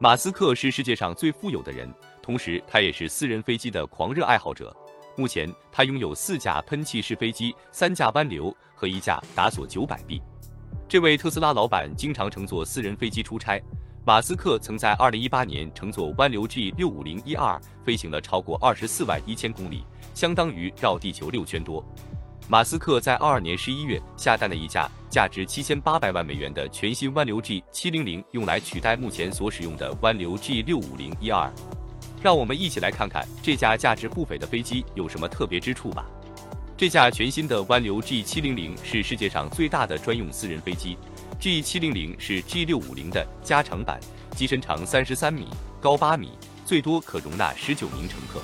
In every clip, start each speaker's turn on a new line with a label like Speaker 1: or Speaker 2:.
Speaker 1: 马斯克是世界上最富有的人，同时他也是私人飞机的狂热爱好者。目前，他拥有四架喷气式飞机、三架湾流和一架达索九百 B。这位特斯拉老板经常乘坐私人飞机出差。马斯克曾在2018年乘坐湾流 G650ER 飞行了超过24万一千公里，相当于绕地球六圈多。马斯克在22年11月下单了一架价值7800万美元的全新湾流 G700，用来取代目前所使用的湾流 G650ER。让我们一起来看看这架价值不菲的飞机有什么特别之处吧。这架全新的湾流 G700 是世界上最大的专用私人飞机。G700 是 G650 的加长版，机身长三十三米，高八米，最多可容纳十九名乘客。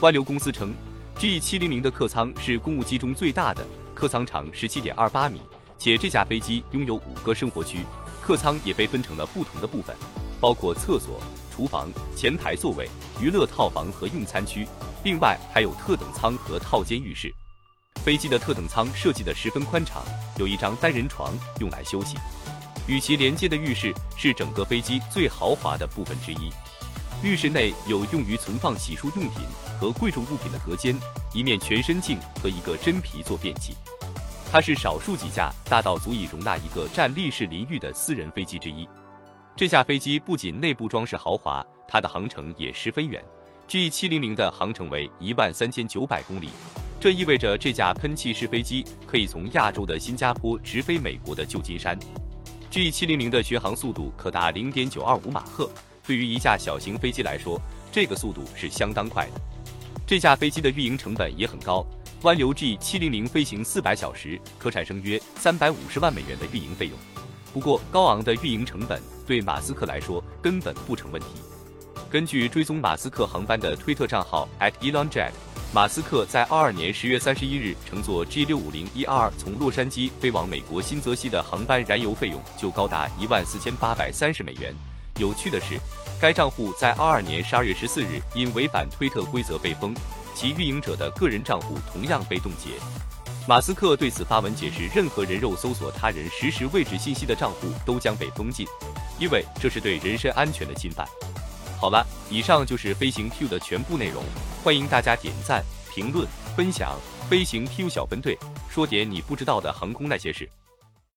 Speaker 1: 湾流公司称，G700 的客舱是公务机中最大的，客舱长十七点二八米，且这架飞机拥有五个生活区，客舱也被分成了不同的部分，包括厕所。厨房、前排座位、娱乐套房和用餐区，另外还有特等舱和套间浴室。飞机的特等舱设计的十分宽敞，有一张单人床用来休息。与其连接的浴室是整个飞机最豪华的部分之一。浴室内有用于存放洗漱用品和贵重物品的隔间，一面全身镜和一个真皮坐便器。它是少数几架大到足以容纳一个站立式淋浴的私人飞机之一。这架飞机不仅内部装饰豪华，它的航程也十分远。G700 的航程为一万三千九百公里，这意味着这架喷气式飞机可以从亚洲的新加坡直飞美国的旧金山。G700 的巡航速度可达零点九二五马赫，对于一架小型飞机来说，这个速度是相当快的。这架飞机的运营成本也很高，湾流 G700 飞行四百小时可产生约三百五十万美元的运营费用。不过，高昂的运营成本对马斯克来说根本不成问题。根据追踪马斯克航班的推特账号 @ElonJet，马斯克在二二年十月三十一日乘坐 G650ER 从洛杉矶飞往美国新泽西的航班燃油费用就高达一万四千八百三十美元。有趣的是，该账户在二二年十二月十四日因违反推特规则被封，其运营者的个人账户同样被冻结。马斯克对此发文解释：任何人肉搜索他人实时位置信息的账户都将被封禁，因为这是对人身安全的侵犯。好了，以上就是飞行 Q 的全部内容，欢迎大家点赞、评论、分享。飞行 Q 小分队说点你不知道的航空那些事。